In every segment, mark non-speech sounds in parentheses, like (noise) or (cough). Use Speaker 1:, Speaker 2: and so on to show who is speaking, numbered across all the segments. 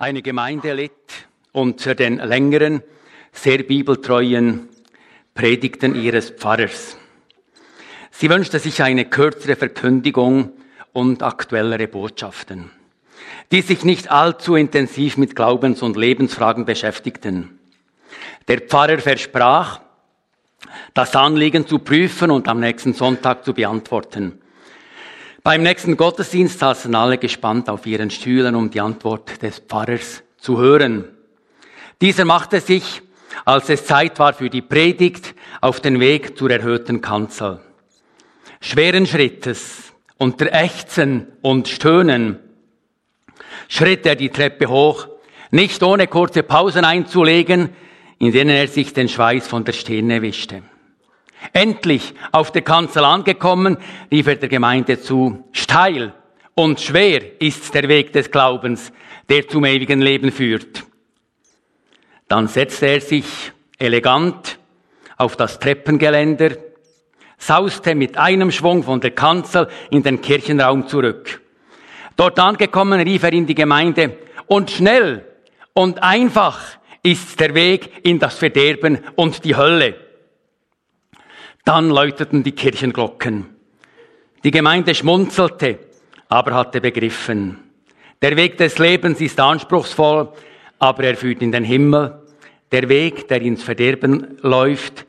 Speaker 1: Eine Gemeinde litt unter den längeren, sehr bibeltreuen Predigten ihres Pfarrers. Sie wünschte sich eine kürzere Verkündigung und aktuellere Botschaften, die sich nicht allzu intensiv mit Glaubens- und Lebensfragen beschäftigten. Der Pfarrer versprach, das Anliegen zu prüfen und am nächsten Sonntag zu beantworten. Beim nächsten Gottesdienst saßen alle gespannt auf ihren Stühlen, um die Antwort des Pfarrers zu hören. Dieser machte sich, als es Zeit war für die Predigt, auf den Weg zur erhöhten Kanzel. Schweren Schrittes, unter Ächzen und Stöhnen, schritt er die Treppe hoch, nicht ohne kurze Pausen einzulegen, in denen er sich den Schweiß von der Stirne wischte. Endlich auf der Kanzel angekommen, rief er der Gemeinde zu, steil und schwer ist der Weg des Glaubens, der zum ewigen Leben führt. Dann setzte er sich elegant auf das Treppengeländer, sauste mit einem Schwung von der Kanzel in den Kirchenraum zurück. Dort angekommen rief er in die Gemeinde, und schnell und einfach ist der Weg in das Verderben und die Hölle. Dann läuteten die Kirchenglocken. Die Gemeinde schmunzelte, aber hatte begriffen. Der Weg des Lebens ist anspruchsvoll, aber er führt in den Himmel. Der Weg, der ins Verderben läuft,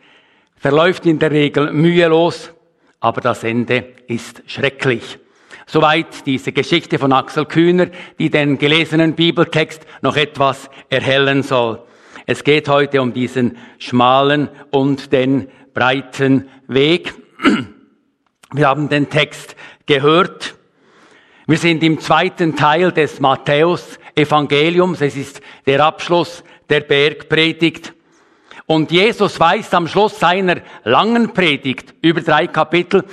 Speaker 1: verläuft in der Regel mühelos, aber das Ende ist schrecklich. Soweit diese Geschichte von Axel Kühner, die den gelesenen Bibeltext noch etwas erhellen soll. Es geht heute um diesen schmalen und den breiten Weg. Wir haben den Text gehört. Wir sind im zweiten Teil des Matthäus-Evangeliums. Es ist der Abschluss der Bergpredigt. Und Jesus weist am Schluss seiner langen Predigt über drei Kapitel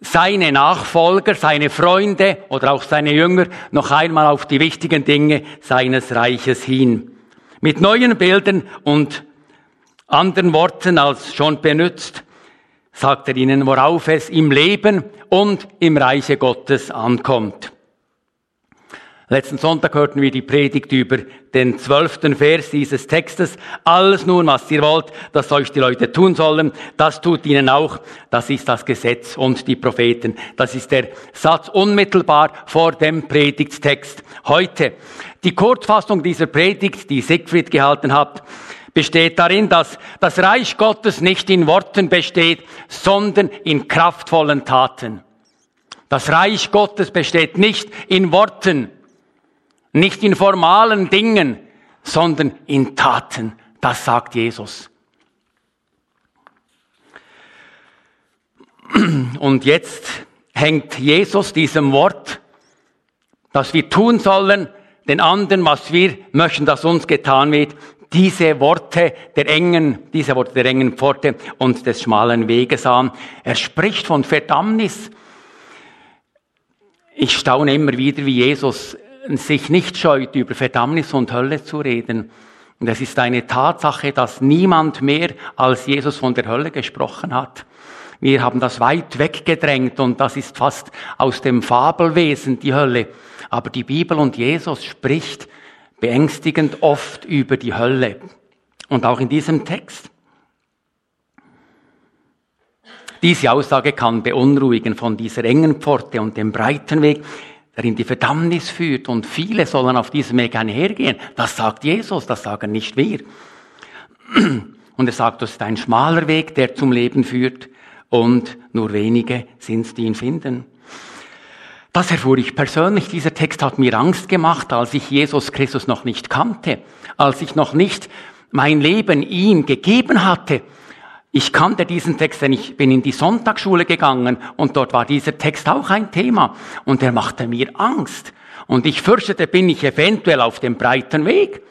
Speaker 1: seine Nachfolger, seine Freunde oder auch seine Jünger noch einmal auf die wichtigen Dinge seines Reiches hin. Mit neuen Bildern und anderen Worten als schon benutzt, sagt er ihnen, worauf es im Leben und im Reiche Gottes ankommt. Letzten Sonntag hörten wir die Predigt über den zwölften Vers dieses Textes. Alles nun, was ihr wollt, dass euch die Leute tun sollen, das tut ihnen auch. Das ist das Gesetz und die Propheten. Das ist der Satz unmittelbar vor dem Predigttext heute. Die Kurzfassung dieser Predigt, die Siegfried gehalten hat, besteht darin, dass das Reich Gottes nicht in Worten besteht, sondern in kraftvollen Taten. Das Reich Gottes besteht nicht in Worten, nicht in formalen Dingen, sondern in Taten. Das sagt Jesus. Und jetzt hängt Jesus diesem Wort, das wir tun sollen, den anderen, was wir möchten, dass uns getan wird, diese Worte der engen, diese Worte der engen Pforte und des schmalen Weges an. Er spricht von Verdammnis. Ich staune immer wieder, wie Jesus sich nicht scheut, über Verdammnis und Hölle zu reden. Und es ist eine Tatsache, dass niemand mehr als Jesus von der Hölle gesprochen hat. Wir haben das weit weggedrängt und das ist fast aus dem Fabelwesen, die Hölle. Aber die Bibel und Jesus spricht beängstigend oft über die Hölle. Und auch in diesem Text. Diese Aussage kann beunruhigen von dieser engen Pforte und dem breiten Weg, der in die Verdammnis führt. Und viele sollen auf diesem Weg einhergehen. Das sagt Jesus, das sagen nicht wir. Und er sagt, das ist ein schmaler Weg, der zum Leben führt. Und nur wenige sind, die ihn finden. Das erfuhr ich persönlich. Dieser Text hat mir Angst gemacht, als ich Jesus Christus noch nicht kannte, als ich noch nicht mein Leben ihm gegeben hatte. Ich kannte diesen Text, denn ich bin in die Sonntagsschule gegangen und dort war dieser Text auch ein Thema und er machte mir Angst. Und ich fürchtete, bin ich eventuell auf dem breiten Weg?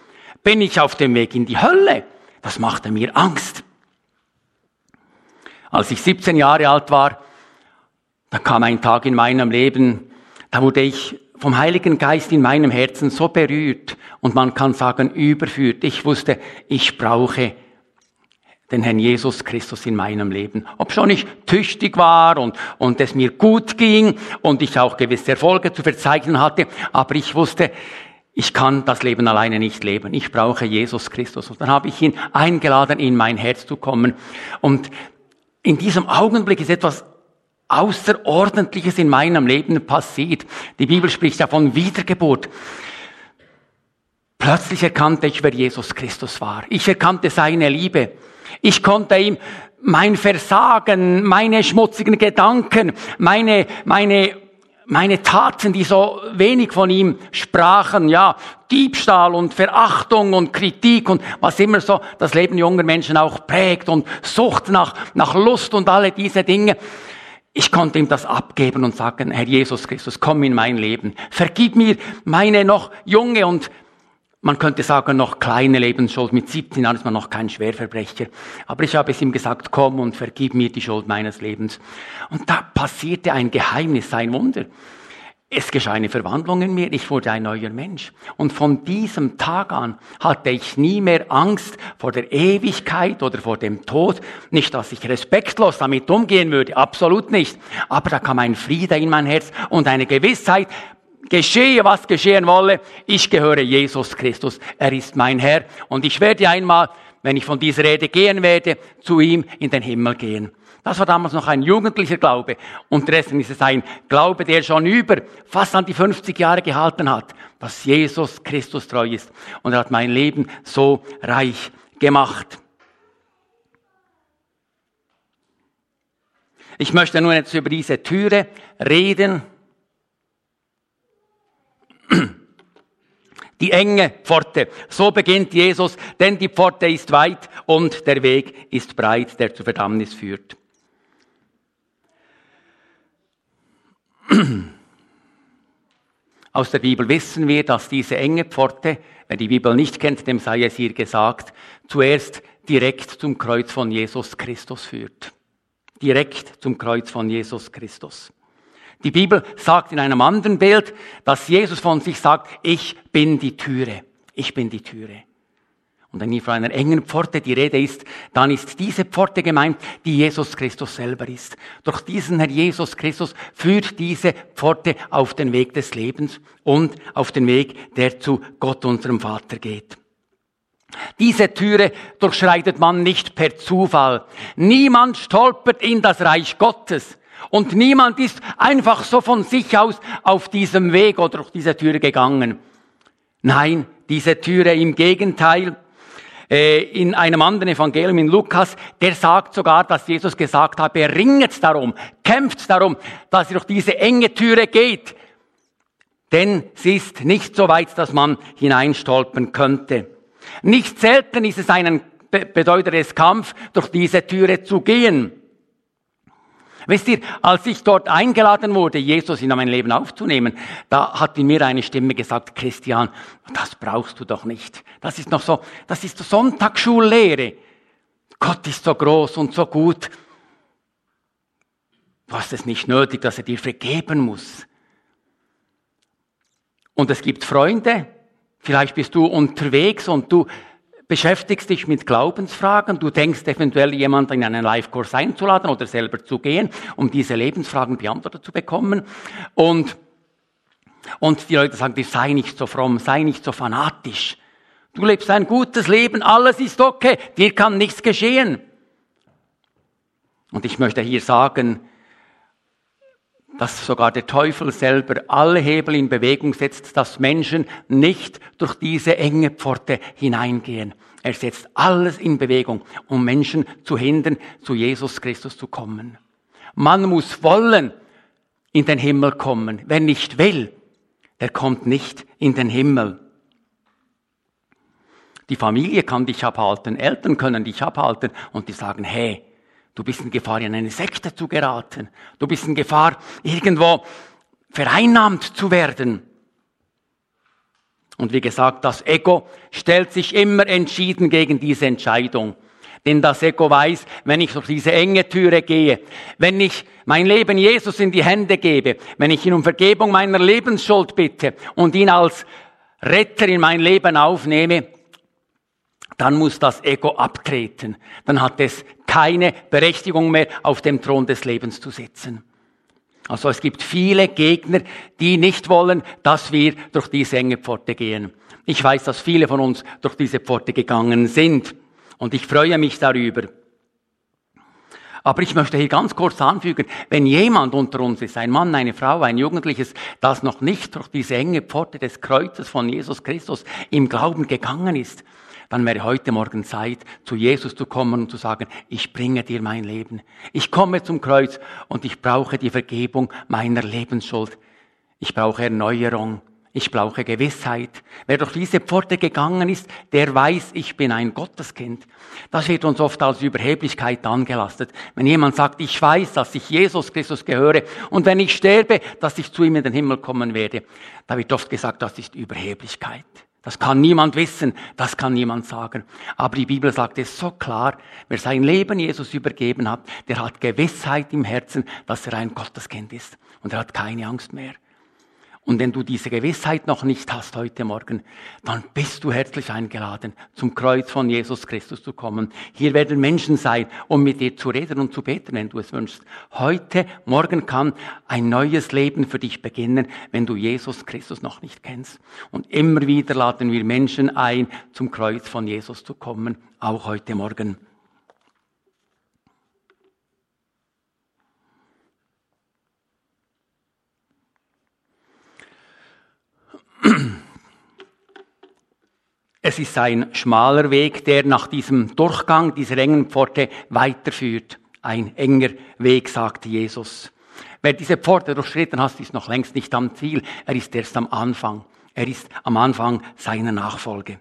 Speaker 1: Bin ich auf dem Weg in die Hölle? Das machte mir Angst. Als ich 17 Jahre alt war, da kam ein Tag in meinem Leben, da wurde ich vom Heiligen Geist in meinem Herzen so berührt und man kann sagen überführt. Ich wusste, ich brauche den Herrn Jesus Christus in meinem Leben. Ob schon ich tüchtig war und, und es mir gut ging und ich auch gewisse Erfolge zu verzeichnen hatte, aber ich wusste, ich kann das Leben alleine nicht leben. Ich brauche Jesus Christus. Und dann habe ich ihn eingeladen, in mein Herz zu kommen. Und in diesem Augenblick ist etwas Außerordentliches in meinem Leben passiert. Die Bibel spricht ja von Wiedergeburt. Plötzlich erkannte ich, wer Jesus Christus war. Ich erkannte seine Liebe. Ich konnte ihm mein Versagen, meine schmutzigen Gedanken, meine, meine meine Taten, die so wenig von ihm sprachen, ja, Diebstahl und Verachtung und Kritik und was immer so das Leben junger Menschen auch prägt und Sucht nach, nach Lust und alle diese Dinge. Ich konnte ihm das abgeben und sagen, Herr Jesus Christus, komm in mein Leben. Vergib mir meine noch junge und man könnte sagen, noch kleine Lebensschuld. Mit 17 Jahren ist man noch kein Schwerverbrecher. Aber ich habe es ihm gesagt, komm und vergib mir die Schuld meines Lebens. Und da passierte ein Geheimnis, ein Wunder. Es geschah eine Verwandlung in mir, ich wurde ein neuer Mensch. Und von diesem Tag an hatte ich nie mehr Angst vor der Ewigkeit oder vor dem Tod. Nicht, dass ich respektlos damit umgehen würde, absolut nicht. Aber da kam ein Friede in mein Herz und eine Gewissheit, geschehe, was geschehen wolle, ich gehöre Jesus Christus. Er ist mein Herr. Und ich werde einmal, wenn ich von dieser Rede gehen werde, zu ihm in den Himmel gehen. Das war damals noch ein jugendlicher Glaube. Unterdessen ist es ein Glaube, der schon über fast an die 50 Jahre gehalten hat, dass Jesus Christus treu ist. Und er hat mein Leben so reich gemacht. Ich möchte nun jetzt über diese Türe reden, (clears throat) Die enge Pforte. So beginnt Jesus, denn die Pforte ist weit und der Weg ist breit, der zur Verdammnis führt. (clears throat) Aus der Bibel wissen wir, dass diese enge Pforte, wer die Bibel nicht kennt, dem sei es hier gesagt, zuerst direkt zum Kreuz von Jesus Christus führt. Direkt zum Kreuz von Jesus Christus. Die Bibel sagt in einem anderen Bild, dass Jesus von sich sagt, ich bin die Türe. Ich bin die Türe. Und wenn hier von einer engen Pforte die Rede ist, dann ist diese Pforte gemeint, die Jesus Christus selber ist. Durch diesen Herr Jesus Christus führt diese Pforte auf den Weg des Lebens und auf den Weg, der zu Gott, unserem Vater geht. Diese Türe durchschreitet man nicht per Zufall. Niemand stolpert in das Reich Gottes. Und niemand ist einfach so von sich aus auf diesem Weg oder durch diese Tür gegangen. Nein, diese Türe im Gegenteil. Äh, in einem anderen Evangelium in Lukas, der sagt sogar, dass Jesus gesagt hat, er ringet darum, kämpft darum, dass er durch diese enge Türe geht. Denn sie ist nicht so weit, dass man hineinstolpern könnte. Nicht selten ist es einen bedeutet es Kampf, durch diese Türe zu gehen. Wisst ihr, als ich dort eingeladen wurde, Jesus in mein Leben aufzunehmen, da hat in mir eine Stimme gesagt, Christian, das brauchst du doch nicht. Das ist noch so, das ist Sonntagsschullehre. Gott ist so groß und so gut. Du hast es nicht nötig, dass er dir vergeben muss. Und es gibt Freunde, vielleicht bist du unterwegs und du beschäftigst dich mit Glaubensfragen, du denkst eventuell jemanden in einen Live-Kurs einzuladen oder selber zu gehen, um diese Lebensfragen beantwortet zu bekommen. Und, und die Leute sagen dir, sei nicht so fromm, sei nicht so fanatisch. Du lebst ein gutes Leben, alles ist okay, dir kann nichts geschehen. Und ich möchte hier sagen, dass sogar der Teufel selber alle Hebel in Bewegung setzt, dass Menschen nicht durch diese enge Pforte hineingehen. Er setzt alles in Bewegung, um Menschen zu hindern, zu Jesus Christus zu kommen. Man muss wollen in den Himmel kommen. Wer nicht will, der kommt nicht in den Himmel. Die Familie kann dich abhalten, Eltern können dich abhalten und die sagen, hey, Du bist in Gefahr, in eine Sekte zu geraten. Du bist in Gefahr, irgendwo vereinnahmt zu werden. Und wie gesagt, das Ego stellt sich immer entschieden gegen diese Entscheidung. Denn das Ego weiß, wenn ich durch diese enge Türe gehe, wenn ich mein Leben Jesus in die Hände gebe, wenn ich ihn um Vergebung meiner Lebensschuld bitte und ihn als Retter in mein Leben aufnehme, dann muss das Ego abtreten. Dann hat es keine Berechtigung mehr, auf dem Thron des Lebens zu sitzen. Also es gibt viele Gegner, die nicht wollen, dass wir durch diese enge Pforte gehen. Ich weiß, dass viele von uns durch diese Pforte gegangen sind und ich freue mich darüber. Aber ich möchte hier ganz kurz anfügen, wenn jemand unter uns ist, ein Mann, eine Frau, ein Jugendliches, das noch nicht durch diese enge Pforte des Kreuzes von Jesus Christus im Glauben gegangen ist, dann wäre heute Morgen Zeit, zu Jesus zu kommen und zu sagen, ich bringe dir mein Leben. Ich komme zum Kreuz und ich brauche die Vergebung meiner Lebensschuld. Ich brauche Erneuerung. Ich brauche Gewissheit. Wer durch diese Pforte gegangen ist, der weiß, ich bin ein Gotteskind. Das wird uns oft als Überheblichkeit angelastet. Wenn jemand sagt, ich weiß, dass ich Jesus Christus gehöre und wenn ich sterbe, dass ich zu ihm in den Himmel kommen werde, da wird oft gesagt, das ist Überheblichkeit. Das kann niemand wissen, das kann niemand sagen. Aber die Bibel sagt es so klar, wer sein Leben Jesus übergeben hat, der hat Gewissheit im Herzen, dass er ein Gotteskind ist. Und er hat keine Angst mehr. Und wenn du diese Gewissheit noch nicht hast heute Morgen, dann bist du herzlich eingeladen, zum Kreuz von Jesus Christus zu kommen. Hier werden Menschen sein, um mit dir zu reden und zu beten, wenn du es wünschst. Heute, morgen kann ein neues Leben für dich beginnen, wenn du Jesus Christus noch nicht kennst. Und immer wieder laden wir Menschen ein, zum Kreuz von Jesus zu kommen, auch heute Morgen. Es ist ein schmaler Weg, der nach diesem Durchgang dieser engen Pforte weiterführt. Ein enger Weg, sagt Jesus. Wer diese Pforte durchschritten hat, ist noch längst nicht am Ziel. Er ist erst am Anfang. Er ist am Anfang seiner Nachfolge.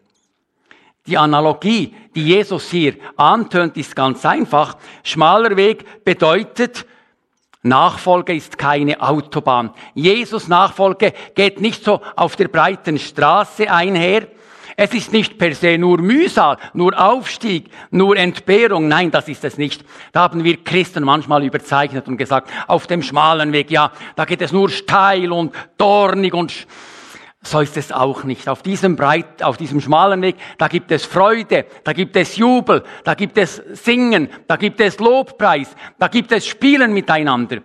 Speaker 1: Die Analogie, die Jesus hier antönt, ist ganz einfach. Schmaler Weg bedeutet, Nachfolge ist keine Autobahn. Jesus Nachfolge geht nicht so auf der breiten Straße einher, es ist nicht per se nur Mühsal, nur Aufstieg, nur Entbehrung. Nein, das ist es nicht. Da haben wir Christen manchmal überzeichnet und gesagt, auf dem schmalen Weg, ja, da geht es nur steil und dornig und so ist es auch nicht. Auf diesem breit, auf diesem schmalen Weg, da gibt es Freude, da gibt es Jubel, da gibt es Singen, da gibt es Lobpreis, da gibt es Spielen miteinander.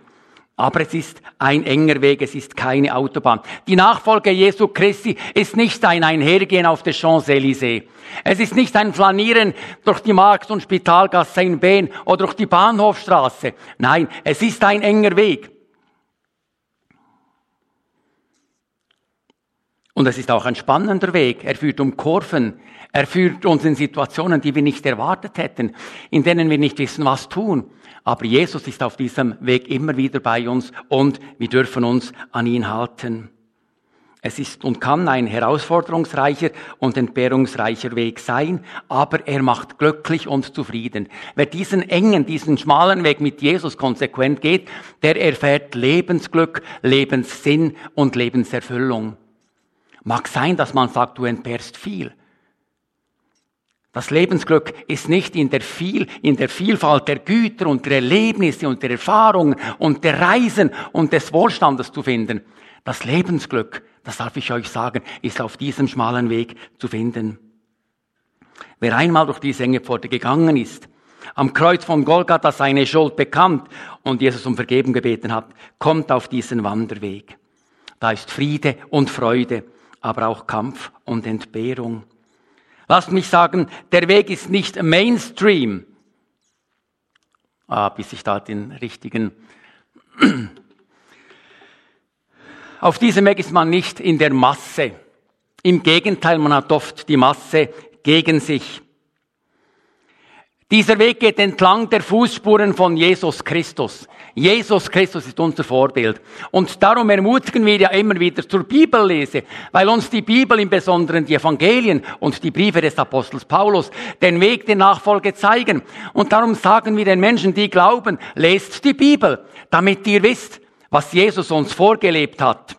Speaker 1: Aber es ist ein enger Weg, es ist keine Autobahn. Die Nachfolge Jesu Christi ist nicht ein Einhergehen auf der Champs-Élysées. Es ist nicht ein Flanieren durch die Markt- und Spitalgasse in Behn oder durch die Bahnhofstraße. Nein, es ist ein enger Weg. Und es ist auch ein spannender Weg. Er führt um Kurven. Er führt uns in Situationen, die wir nicht erwartet hätten, in denen wir nicht wissen, was tun. Aber Jesus ist auf diesem Weg immer wieder bei uns und wir dürfen uns an ihn halten. Es ist und kann ein herausforderungsreicher und entbehrungsreicher Weg sein, aber er macht glücklich und zufrieden. Wer diesen engen, diesen schmalen Weg mit Jesus konsequent geht, der erfährt Lebensglück, Lebenssinn und Lebenserfüllung. Mag sein, dass man sagt, du entbehrst viel. Das Lebensglück ist nicht in der, viel, in der Vielfalt der Güter und der Erlebnisse und der Erfahrungen und der Reisen und des Wohlstandes zu finden. Das Lebensglück, das darf ich euch sagen, ist auf diesem schmalen Weg zu finden. Wer einmal durch diese enge Pforte gegangen ist, am Kreuz von Golgatha seine Schuld bekannt und Jesus um Vergeben gebeten hat, kommt auf diesen Wanderweg. Da ist Friede und Freude, aber auch Kampf und Entbehrung. Lasst mich sagen, der Weg ist nicht Mainstream. Ah, bis ich da den richtigen. (clears throat) Auf diesem Weg ist man nicht in der Masse. Im Gegenteil, man hat oft die Masse gegen sich. Dieser Weg geht entlang der Fußspuren von Jesus Christus. Jesus Christus ist unser Vorbild. Und darum ermutigen wir ja immer wieder zur Bibellese, weil uns die Bibel, im Besonderen die Evangelien und die Briefe des Apostels Paulus, den Weg der Nachfolge zeigen. Und darum sagen wir den Menschen, die glauben, lest die Bibel, damit ihr wisst, was Jesus uns vorgelebt hat.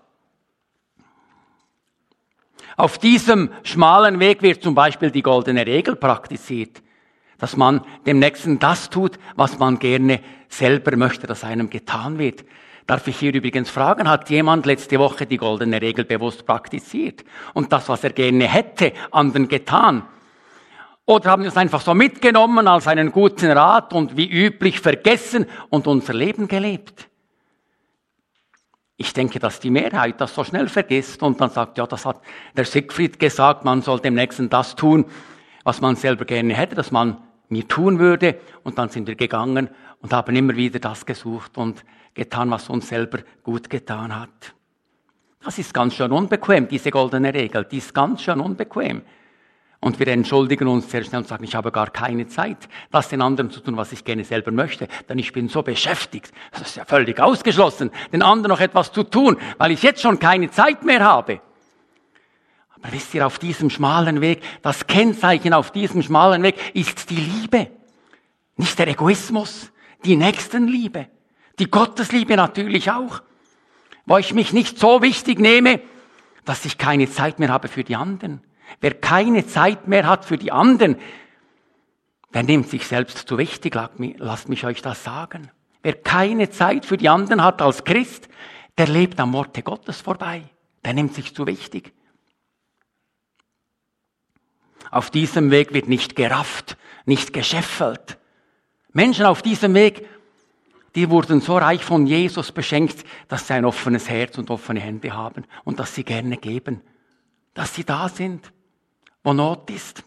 Speaker 1: Auf diesem schmalen Weg wird zum Beispiel die goldene Regel praktiziert dass man dem Nächsten das tut, was man gerne selber möchte, dass einem getan wird. Darf ich hier übrigens fragen, hat jemand letzte Woche die goldene Regel bewusst praktiziert und das, was er gerne hätte, anderen getan? Oder haben wir es einfach so mitgenommen als einen guten Rat und wie üblich vergessen und unser Leben gelebt? Ich denke, dass die Mehrheit das so schnell vergisst und dann sagt, ja, das hat der Siegfried gesagt, man soll dem Nächsten das tun, was man selber gerne hätte, dass man mir tun würde. Und dann sind wir gegangen und haben immer wieder das gesucht und getan, was uns selber gut getan hat. Das ist ganz schön unbequem, diese goldene Regel. Die ist ganz schön unbequem. Und wir entschuldigen uns sehr schnell und sagen, ich habe gar keine Zeit, das den anderen zu tun, was ich gerne selber möchte, denn ich bin so beschäftigt. Das ist ja völlig ausgeschlossen, den anderen noch etwas zu tun, weil ich jetzt schon keine Zeit mehr habe. Aber wisst ihr, auf diesem schmalen Weg, das Kennzeichen auf diesem schmalen Weg ist die Liebe. Nicht der Egoismus, die Nächstenliebe, die Gottesliebe natürlich auch. Wo ich mich nicht so wichtig nehme, dass ich keine Zeit mehr habe für die anderen Wer keine Zeit mehr hat für die anderen, der nimmt sich selbst zu wichtig, lasst mich euch das sagen. Wer keine Zeit für die anderen hat als Christ, der lebt am Worte Gottes vorbei. Der nimmt sich zu wichtig. Auf diesem Weg wird nicht gerafft, nicht geschäffelt. Menschen auf diesem Weg, die wurden so reich von Jesus beschenkt, dass sie ein offenes Herz und offene Hände haben und dass sie gerne geben, dass sie da sind wo Not ist.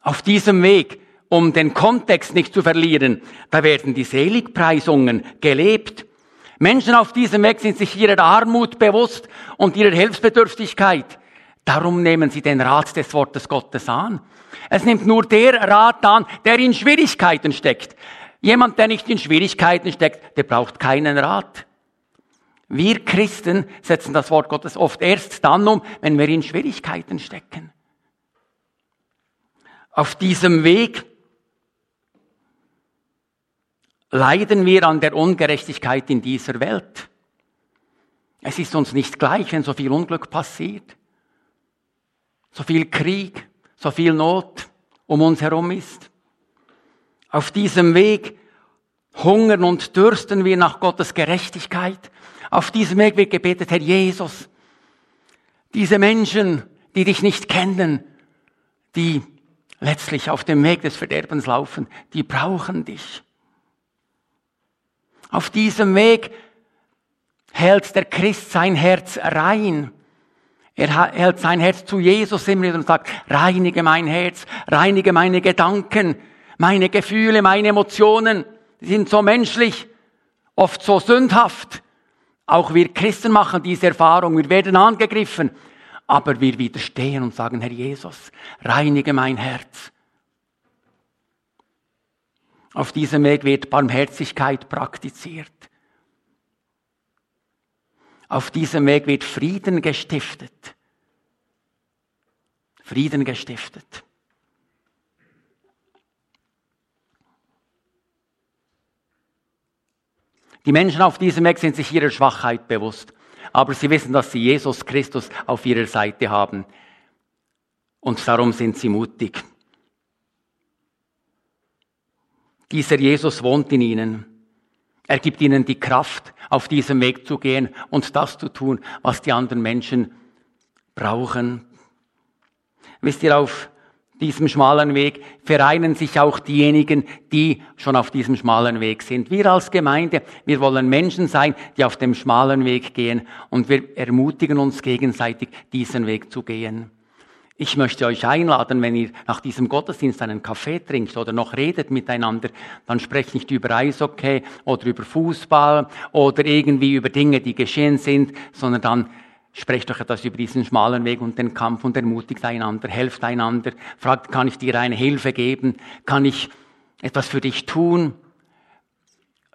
Speaker 1: Auf diesem Weg, um den Kontext nicht zu verlieren, da werden die Seligpreisungen gelebt. Menschen auf diesem Weg sind sich ihrer Armut bewusst und ihrer Hilfsbedürftigkeit. Darum nehmen sie den Rat des Wortes Gottes an. Es nimmt nur der Rat an, der in Schwierigkeiten steckt. Jemand, der nicht in Schwierigkeiten steckt, der braucht keinen Rat. Wir Christen setzen das Wort Gottes oft erst dann um, wenn wir in Schwierigkeiten stecken. Auf diesem Weg leiden wir an der Ungerechtigkeit in dieser Welt. Es ist uns nicht gleich, wenn so viel Unglück passiert, so viel Krieg, so viel Not um uns herum ist. Auf diesem Weg hungern und dürsten wir nach Gottes Gerechtigkeit. Auf diesem Weg wird gebetet, Herr Jesus, diese Menschen, die dich nicht kennen, die letztlich auf dem Weg des Verderbens laufen, die brauchen dich. Auf diesem Weg hält der Christ sein Herz rein. Er hält sein Herz zu Jesus immer und sagt, reinige mein Herz, reinige meine Gedanken, meine Gefühle, meine Emotionen. Die sind so menschlich, oft so sündhaft. Auch wir Christen machen diese Erfahrung. Wir werden angegriffen. Aber wir widerstehen und sagen, Herr Jesus, reinige mein Herz. Auf diesem Weg wird Barmherzigkeit praktiziert. Auf diesem Weg wird Frieden gestiftet. Frieden gestiftet. Die Menschen auf diesem Weg sind sich ihrer Schwachheit bewusst, aber sie wissen, dass sie Jesus Christus auf ihrer Seite haben. Und darum sind sie mutig. Dieser Jesus wohnt in ihnen. Er gibt ihnen die Kraft, auf diesem Weg zu gehen und das zu tun, was die anderen Menschen brauchen. Wisst ihr, auf diesem schmalen Weg vereinen sich auch diejenigen, die schon auf diesem schmalen Weg sind. Wir als Gemeinde, wir wollen Menschen sein, die auf dem schmalen Weg gehen und wir ermutigen uns gegenseitig, diesen Weg zu gehen. Ich möchte euch einladen, wenn ihr nach diesem Gottesdienst einen Kaffee trinkt oder noch redet miteinander, dann sprecht nicht über Eishockey oder über Fußball oder irgendwie über Dinge, die geschehen sind, sondern dann Sprecht doch etwas über diesen schmalen Weg und den Kampf und ermutigt einander, helft einander, fragt, kann ich dir eine Hilfe geben? Kann ich etwas für dich tun?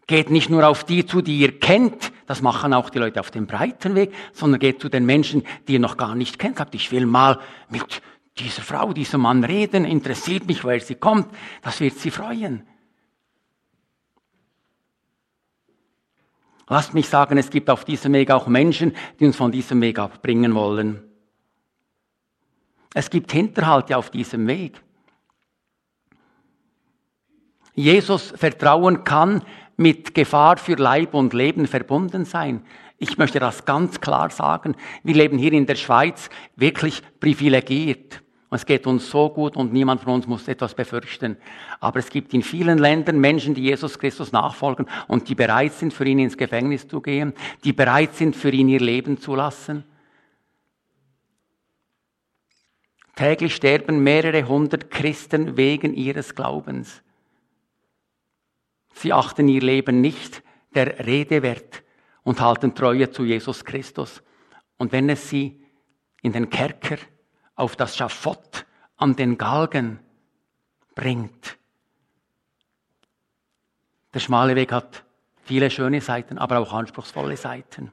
Speaker 1: Geht nicht nur auf die zu, die ihr kennt, das machen auch die Leute auf dem breiten Weg, sondern geht zu den Menschen, die ihr noch gar nicht kennt. Sagt, ich will mal mit dieser Frau, diesem Mann reden, interessiert mich, woher sie kommt, das wird sie freuen. Lasst mich sagen, es gibt auf diesem Weg auch Menschen, die uns von diesem Weg abbringen wollen. Es gibt Hinterhalte auf diesem Weg. Jesus Vertrauen kann mit Gefahr für Leib und Leben verbunden sein. Ich möchte das ganz klar sagen. Wir leben hier in der Schweiz wirklich privilegiert. Es geht uns so gut und niemand von uns muss etwas befürchten. Aber es gibt in vielen Ländern Menschen, die Jesus Christus nachfolgen und die bereit sind, für ihn ins Gefängnis zu gehen, die bereit sind, für ihn ihr Leben zu lassen. Täglich sterben mehrere hundert Christen wegen ihres Glaubens. Sie achten ihr Leben nicht der Rede wert und halten Treue zu Jesus Christus. Und wenn es sie in den Kerker auf das Schafott an den Galgen bringt. Der schmale Weg hat viele schöne Seiten, aber auch anspruchsvolle Seiten.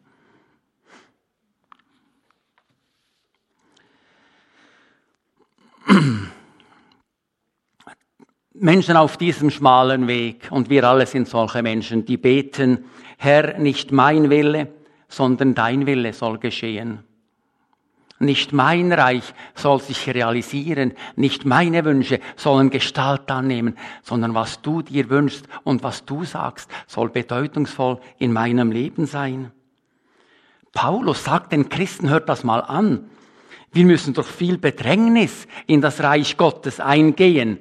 Speaker 1: (clears throat) Menschen auf diesem schmalen Weg, und wir alle sind solche Menschen, die beten, Herr, nicht mein Wille, sondern dein Wille soll geschehen. Nicht mein Reich soll sich realisieren, nicht meine Wünsche sollen Gestalt annehmen, sondern was du dir wünschst und was du sagst, soll bedeutungsvoll in meinem Leben sein. Paulus sagt den Christen, hört das mal an, wir müssen durch viel Bedrängnis in das Reich Gottes eingehen.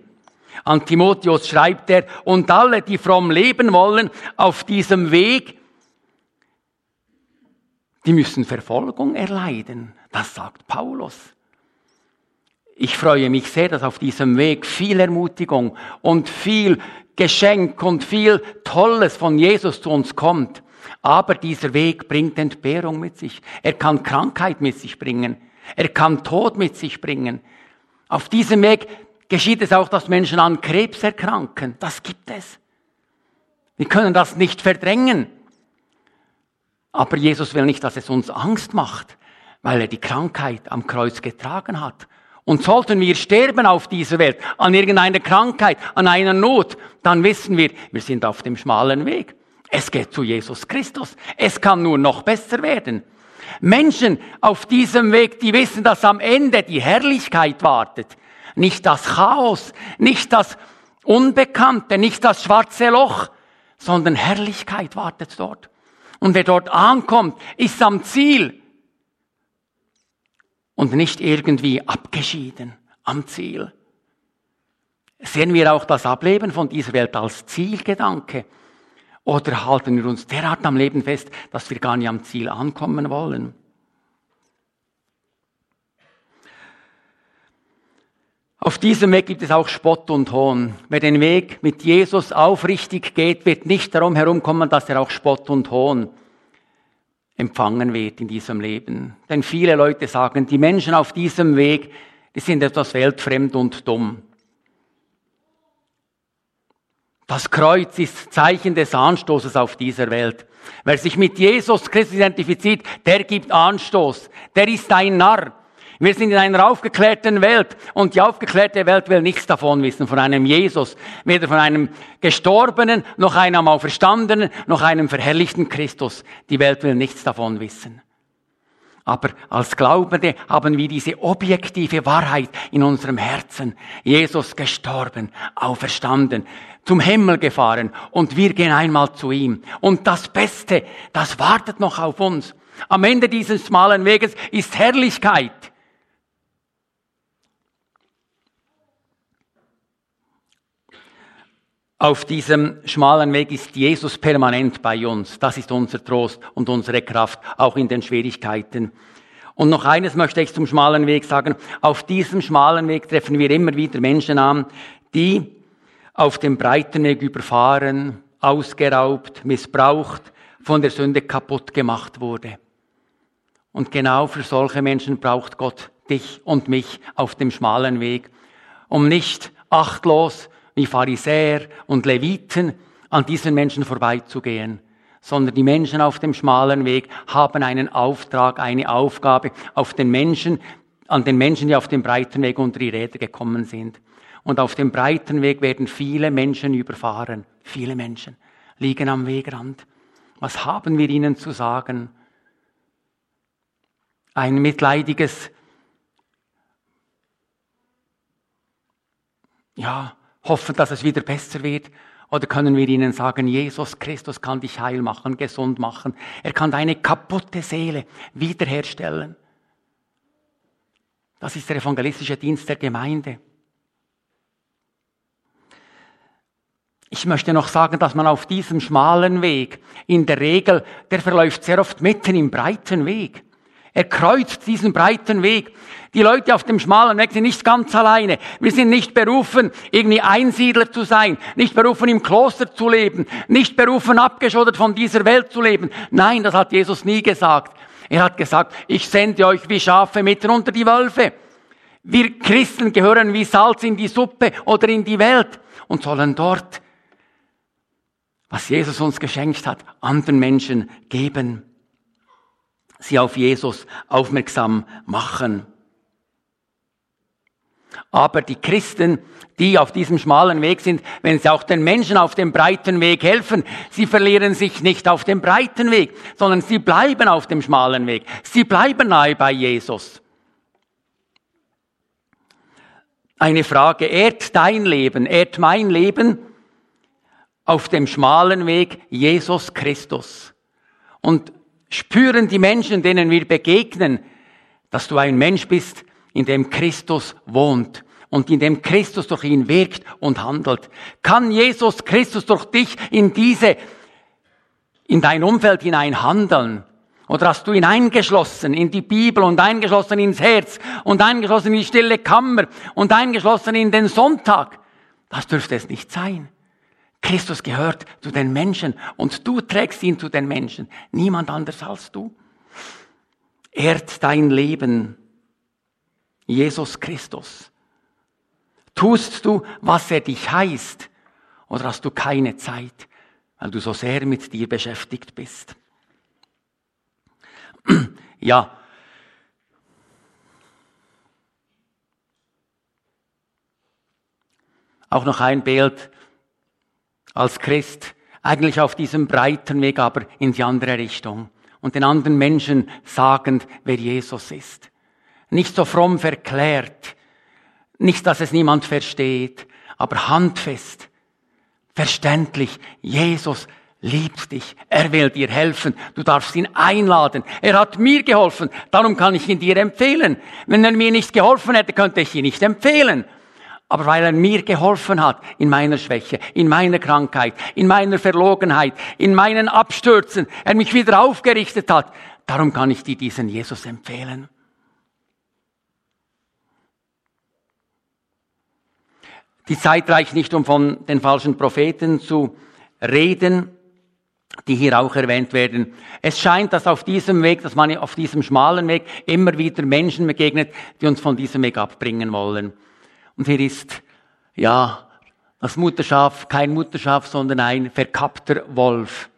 Speaker 1: An Timotheus schreibt er, und alle, die fromm leben wollen, auf diesem Weg, die müssen Verfolgung erleiden. Das sagt Paulus. Ich freue mich sehr, dass auf diesem Weg viel Ermutigung und viel Geschenk und viel Tolles von Jesus zu uns kommt. Aber dieser Weg bringt Entbehrung mit sich. Er kann Krankheit mit sich bringen. Er kann Tod mit sich bringen. Auf diesem Weg geschieht es auch, dass Menschen an Krebs erkranken. Das gibt es. Wir können das nicht verdrängen. Aber Jesus will nicht, dass es uns Angst macht weil er die Krankheit am Kreuz getragen hat. Und sollten wir sterben auf dieser Welt, an irgendeiner Krankheit, an einer Not, dann wissen wir, wir sind auf dem schmalen Weg. Es geht zu Jesus Christus. Es kann nur noch besser werden. Menschen auf diesem Weg, die wissen, dass am Ende die Herrlichkeit wartet. Nicht das Chaos, nicht das Unbekannte, nicht das schwarze Loch, sondern Herrlichkeit wartet dort. Und wer dort ankommt, ist am Ziel und nicht irgendwie abgeschieden am Ziel. Sehen wir auch das Ableben von dieser Welt als Zielgedanke? Oder halten wir uns derart am Leben fest, dass wir gar nicht am Ziel ankommen wollen? Auf diesem Weg gibt es auch Spott und Hohn. Wer den Weg mit Jesus aufrichtig geht, wird nicht darum herumkommen, dass er auch Spott und Hohn empfangen wird in diesem Leben. Denn viele Leute sagen, die Menschen auf diesem Weg, die sind etwas weltfremd und dumm. Das Kreuz ist Zeichen des Anstoßes auf dieser Welt. Wer sich mit Jesus Christus identifiziert, der gibt Anstoß. Der ist ein Narr. Wir sind in einer aufgeklärten Welt und die aufgeklärte Welt will nichts davon wissen, von einem Jesus, weder von einem Gestorbenen, noch einem Auferstandenen, noch einem verherrlichten Christus. Die Welt will nichts davon wissen. Aber als Glaubende haben wir diese objektive Wahrheit in unserem Herzen. Jesus gestorben, auferstanden, zum Himmel gefahren und wir gehen einmal zu ihm. Und das Beste, das wartet noch auf uns. Am Ende dieses schmalen Weges ist Herrlichkeit. Auf diesem schmalen Weg ist Jesus permanent bei uns. Das ist unser Trost und unsere Kraft, auch in den Schwierigkeiten. Und noch eines möchte ich zum schmalen Weg sagen. Auf diesem schmalen Weg treffen wir immer wieder Menschen an, die auf dem breiten Weg überfahren, ausgeraubt, missbraucht, von der Sünde kaputt gemacht wurde. Und genau für solche Menschen braucht Gott dich und mich auf dem schmalen Weg, um nicht achtlos wie Pharisäer und Leviten an diesen Menschen vorbeizugehen, sondern die Menschen auf dem schmalen Weg haben einen Auftrag, eine Aufgabe auf den Menschen, an den Menschen, die auf dem breiten Weg unter die Räder gekommen sind. Und auf dem breiten Weg werden viele Menschen überfahren. Viele Menschen liegen am Wegrand. Was haben wir ihnen zu sagen? Ein mitleidiges, ja, hoffen, dass es wieder besser wird? Oder können wir ihnen sagen, Jesus Christus kann dich heil machen, gesund machen. Er kann deine kaputte Seele wiederherstellen. Das ist der evangelistische Dienst der Gemeinde. Ich möchte noch sagen, dass man auf diesem schmalen Weg, in der Regel, der verläuft sehr oft mitten im breiten Weg. Er kreuzt diesen breiten Weg. Die Leute auf dem schmalen Weg sind nicht ganz alleine. Wir sind nicht berufen, irgendwie Einsiedler zu sein, nicht berufen, im Kloster zu leben, nicht berufen, abgeschottet von dieser Welt zu leben. Nein, das hat Jesus nie gesagt. Er hat gesagt, ich sende euch wie Schafe mitten unter die Wölfe. Wir Christen gehören wie Salz in die Suppe oder in die Welt und sollen dort was Jesus uns geschenkt hat, anderen Menschen geben, sie auf Jesus aufmerksam machen. Aber die Christen, die auf diesem schmalen Weg sind, wenn sie auch den Menschen auf dem breiten Weg helfen, sie verlieren sich nicht auf dem breiten Weg, sondern sie bleiben auf dem schmalen Weg. Sie bleiben nahe bei Jesus. Eine Frage, ehrt dein Leben, ehrt mein Leben auf dem schmalen Weg Jesus Christus. Und spüren die Menschen, denen wir begegnen, dass du ein Mensch bist, in dem Christus wohnt und in dem Christus durch ihn wirkt und handelt. Kann Jesus Christus durch dich in diese, in dein Umfeld hinein handeln? Oder hast du ihn eingeschlossen in die Bibel und eingeschlossen ins Herz und eingeschlossen in die stille Kammer und eingeschlossen in den Sonntag? Das dürfte es nicht sein. Christus gehört zu den Menschen und du trägst ihn zu den Menschen. Niemand anders als du. Ehrt dein Leben. Jesus Christus. Tust du, was er dich heißt, oder hast du keine Zeit, weil du so sehr mit dir beschäftigt bist? (clears throat) ja. Auch noch ein Bild als Christ eigentlich auf diesem breiten Weg, aber in die andere Richtung und den anderen Menschen sagend, wer Jesus ist. Nicht so fromm verklärt, nicht, dass es niemand versteht, aber handfest, verständlich. Jesus liebt dich. Er will dir helfen. Du darfst ihn einladen. Er hat mir geholfen. Darum kann ich ihn dir empfehlen. Wenn er mir nicht geholfen hätte, könnte ich ihn nicht empfehlen. Aber weil er mir geholfen hat in meiner Schwäche, in meiner Krankheit, in meiner Verlogenheit, in meinen Abstürzen, er mich wieder aufgerichtet hat, darum kann ich dir diesen Jesus empfehlen. Die Zeit reicht nicht, um von den falschen Propheten zu reden, die hier auch erwähnt werden. Es scheint, dass auf diesem Weg, dass man auf diesem schmalen Weg immer wieder Menschen begegnet, die uns von diesem Weg abbringen wollen. Und hier ist, ja, das Mutterschaf, kein Mutterschaf, sondern ein verkappter Wolf.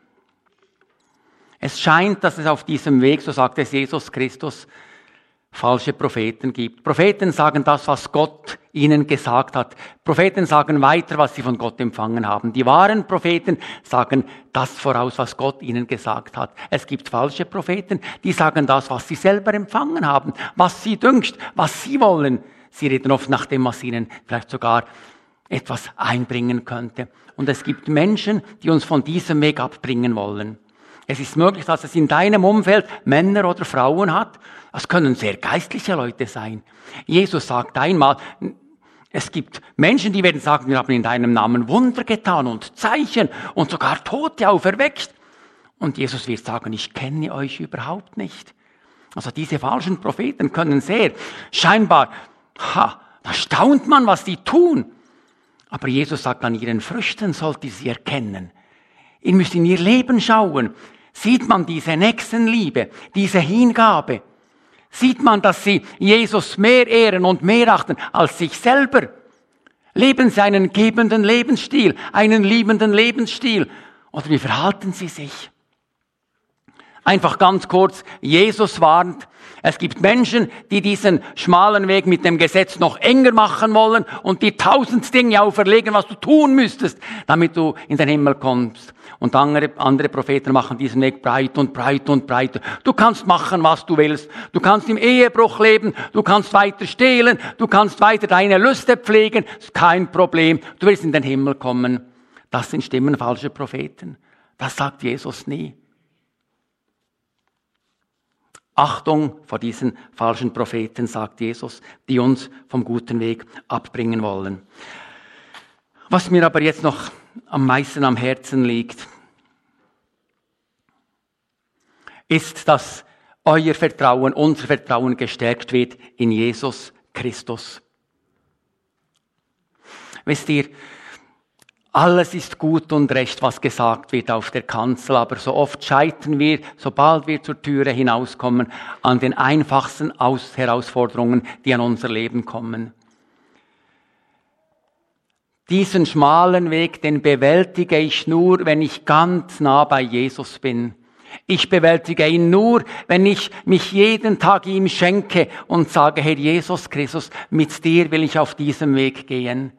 Speaker 1: Es scheint, dass es auf diesem Weg, so sagt es Jesus Christus, falsche Propheten gibt. Propheten sagen das, was Gott ihnen gesagt hat. Propheten sagen weiter, was sie von Gott empfangen haben. Die wahren Propheten sagen das voraus, was Gott ihnen gesagt hat. Es gibt falsche Propheten, die sagen das, was sie selber empfangen haben, was sie dünkt, was sie wollen. Sie reden oft nach dem, was ihnen vielleicht sogar etwas einbringen könnte. Und es gibt Menschen, die uns von diesem Weg abbringen wollen. Es ist möglich, dass es in deinem Umfeld Männer oder Frauen hat. Das können sehr geistliche Leute sein. Jesus sagt einmal, es gibt Menschen, die werden sagen, wir haben in deinem Namen Wunder getan und Zeichen und sogar Tote auferweckt. Und Jesus wird sagen, ich kenne euch überhaupt nicht. Also diese falschen Propheten können sehr scheinbar Ha, da staunt man, was die tun. Aber Jesus sagt, an ihren Früchten sollt ihr sie erkennen. Ihr müsst in ihr Leben schauen. Sieht man diese Nächstenliebe, diese Hingabe? Sieht man, dass sie Jesus mehr ehren und mehr achten als sich selber? Leben sie einen gebenden Lebensstil, einen liebenden Lebensstil? Oder wie verhalten sie sich? Einfach ganz kurz, Jesus warnt, es gibt Menschen, die diesen schmalen Weg mit dem Gesetz noch enger machen wollen und die tausend Dinge auferlegen, was du tun müsstest, damit du in den Himmel kommst. Und andere, andere Propheten machen diesen Weg breit und breit und breiter. Du kannst machen, was du willst. Du kannst im Ehebruch leben. Du kannst weiter stehlen. Du kannst weiter deine Lüste pflegen. Ist kein Problem. Du wirst in den Himmel kommen. Das sind Stimmen falscher Propheten. Das sagt Jesus nie. Achtung vor diesen falschen Propheten, sagt Jesus, die uns vom guten Weg abbringen wollen. Was mir aber jetzt noch am meisten am Herzen liegt, ist, dass euer Vertrauen, unser Vertrauen gestärkt wird in Jesus Christus. Wisst ihr, alles ist gut und recht, was gesagt wird auf der Kanzel, aber so oft scheitern wir, sobald wir zur Türe hinauskommen, an den einfachsten Aus Herausforderungen, die an unser Leben kommen. Diesen schmalen Weg, den bewältige ich nur, wenn ich ganz nah bei Jesus bin. Ich bewältige ihn nur, wenn ich mich jeden Tag ihm schenke und sage, Herr Jesus Christus, mit dir will ich auf diesem Weg gehen.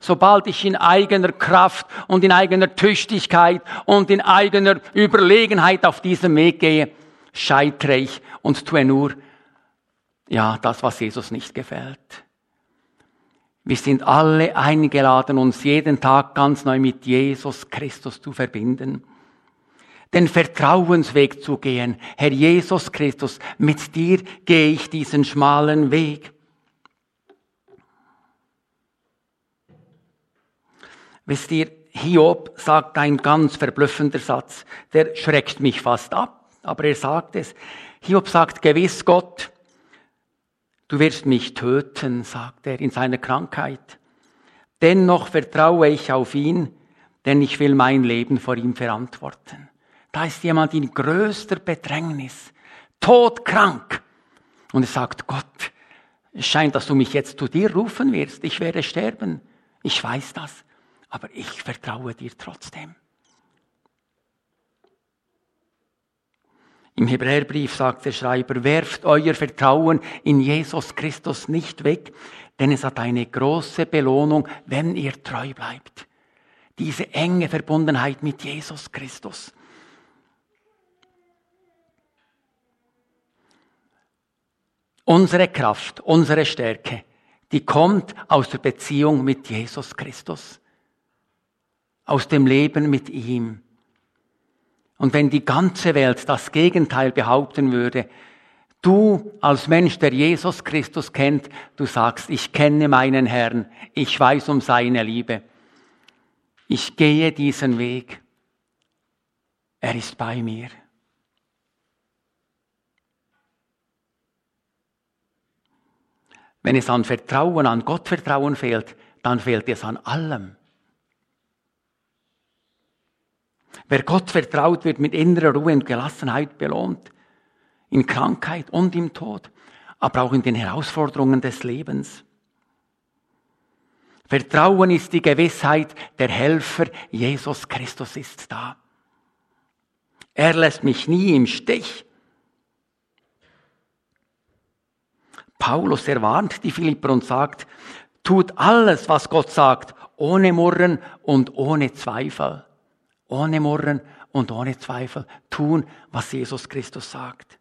Speaker 1: Sobald ich in eigener Kraft und in eigener Tüchtigkeit und in eigener Überlegenheit auf diesem Weg gehe, scheitere ich und tue nur, ja, das, was Jesus nicht gefällt. Wir sind alle eingeladen, uns jeden Tag ganz neu mit Jesus Christus zu verbinden den Vertrauensweg zu gehen. Herr Jesus Christus, mit dir gehe ich diesen schmalen Weg. Wisst ihr, Hiob sagt ein ganz verblüffender Satz, der schreckt mich fast ab, aber er sagt es. Hiob sagt gewiss Gott, du wirst mich töten, sagt er in seiner Krankheit. Dennoch vertraue ich auf ihn, denn ich will mein Leben vor ihm verantworten. Da ist jemand in größter Bedrängnis, todkrank. Und er sagt, Gott, es scheint, dass du mich jetzt zu dir rufen wirst. Ich werde sterben. Ich weiß das. Aber ich vertraue dir trotzdem. Im Hebräerbrief sagt der Schreiber, werft euer Vertrauen in Jesus Christus nicht weg, denn es hat eine große Belohnung, wenn ihr treu bleibt. Diese enge Verbundenheit mit Jesus Christus. Unsere Kraft, unsere Stärke, die kommt aus der Beziehung mit Jesus Christus, aus dem Leben mit ihm. Und wenn die ganze Welt das Gegenteil behaupten würde, du als Mensch, der Jesus Christus kennt, du sagst, ich kenne meinen Herrn, ich weiß um seine Liebe, ich gehe diesen Weg, er ist bei mir. Wenn es an Vertrauen, an Gottvertrauen fehlt, dann fehlt es an allem. Wer Gott vertraut, wird mit innerer Ruhe und Gelassenheit belohnt. In Krankheit und im Tod, aber auch in den Herausforderungen des Lebens. Vertrauen ist die Gewissheit, der Helfer Jesus Christus ist da. Er lässt mich nie im Stich. Paulus erwarnt die Philipper und sagt, tut alles, was Gott sagt, ohne Murren und ohne Zweifel. Ohne Murren und ohne Zweifel tun, was Jesus Christus sagt.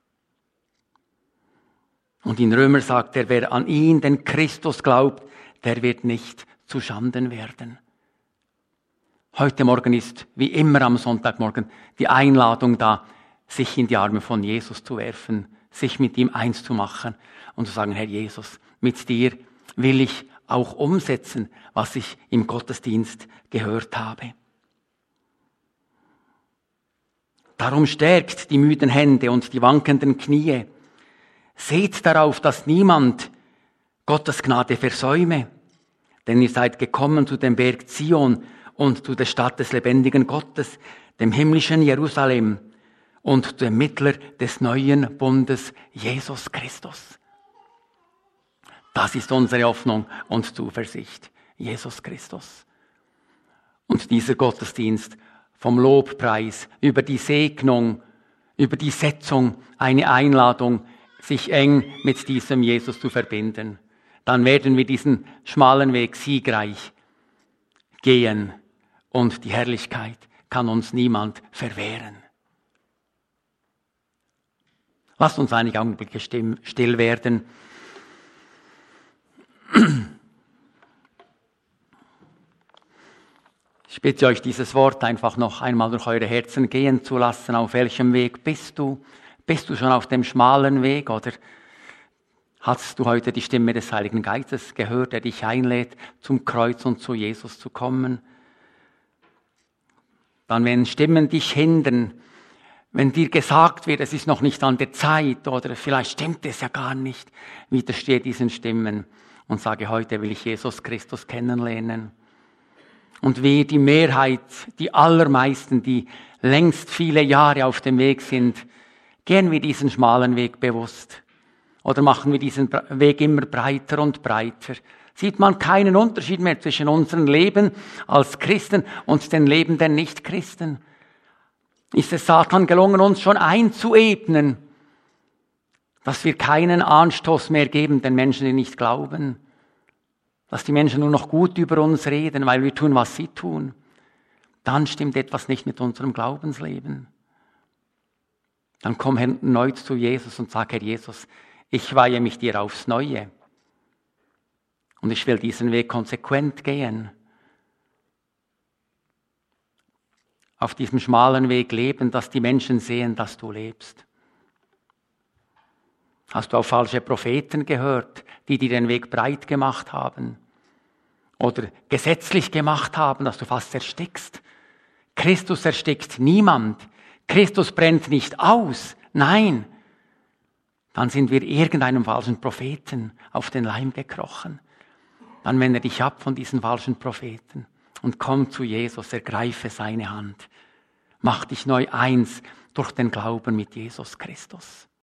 Speaker 1: Und in Römer sagt er, wer an ihn, den Christus glaubt, der wird nicht zu Schanden werden. Heute Morgen ist, wie immer am Sonntagmorgen, die Einladung da, sich in die Arme von Jesus zu werfen, sich mit ihm eins zu machen und zu sagen, Herr Jesus, mit dir will ich auch umsetzen, was ich im Gottesdienst gehört habe. Darum stärkt die müden Hände und die wankenden Knie. Seht darauf, dass niemand Gottes Gnade versäume, denn ihr seid gekommen zu dem Berg Zion und zu der Stadt des lebendigen Gottes, dem himmlischen Jerusalem und dem Mittler des neuen Bundes, Jesus Christus. Das ist unsere Hoffnung und Zuversicht. Jesus Christus. Und dieser Gottesdienst vom Lobpreis über die Segnung, über die Setzung, eine Einladung, sich eng mit diesem Jesus zu verbinden. Dann werden wir diesen schmalen Weg siegreich gehen und die Herrlichkeit kann uns niemand verwehren. Lasst uns einige Augenblicke still werden. (clears throat) Ich bitte euch, dieses Wort einfach noch einmal durch eure Herzen gehen zu lassen. Auf welchem Weg bist du? Bist du schon auf dem schmalen Weg oder hast du heute die Stimme des Heiligen Geistes gehört, der dich einlädt, zum Kreuz und zu Jesus zu kommen? Dann, wenn Stimmen dich hindern, wenn dir gesagt wird, es ist noch nicht an der Zeit oder vielleicht stimmt es ja gar nicht, widerstehe diesen Stimmen und sage, heute will ich Jesus Christus kennenlernen. Und wie die Mehrheit, die allermeisten, die längst viele Jahre auf dem Weg sind, gehen wir diesen schmalen Weg bewusst. Oder machen wir diesen Weg immer breiter und breiter. Sieht man keinen Unterschied mehr zwischen unserem Leben als Christen und dem Leben der Nichtchristen. Ist es Satan gelungen, uns schon einzuebnen, dass wir keinen Anstoß mehr geben den Menschen, die nicht glauben? Dass die Menschen nur noch gut über uns reden, weil wir tun, was sie tun? Dann stimmt etwas nicht mit unserem Glaubensleben. Dann komm erneut zu Jesus und sag, Herr Jesus, ich weihe mich dir aufs Neue. Und ich will diesen Weg konsequent gehen. Auf diesem schmalen Weg leben, dass die Menschen sehen, dass du lebst. Hast du auf falsche Propheten gehört, die dir den Weg breit gemacht haben? Oder gesetzlich gemacht haben, dass du fast erstickst? Christus erstickt niemand. Christus brennt nicht aus. Nein. Dann sind wir irgendeinem falschen Propheten auf den Leim gekrochen. Dann wende dich ab von diesen falschen Propheten und komm zu Jesus, ergreife seine Hand. Mach dich neu eins durch den Glauben mit Jesus Christus.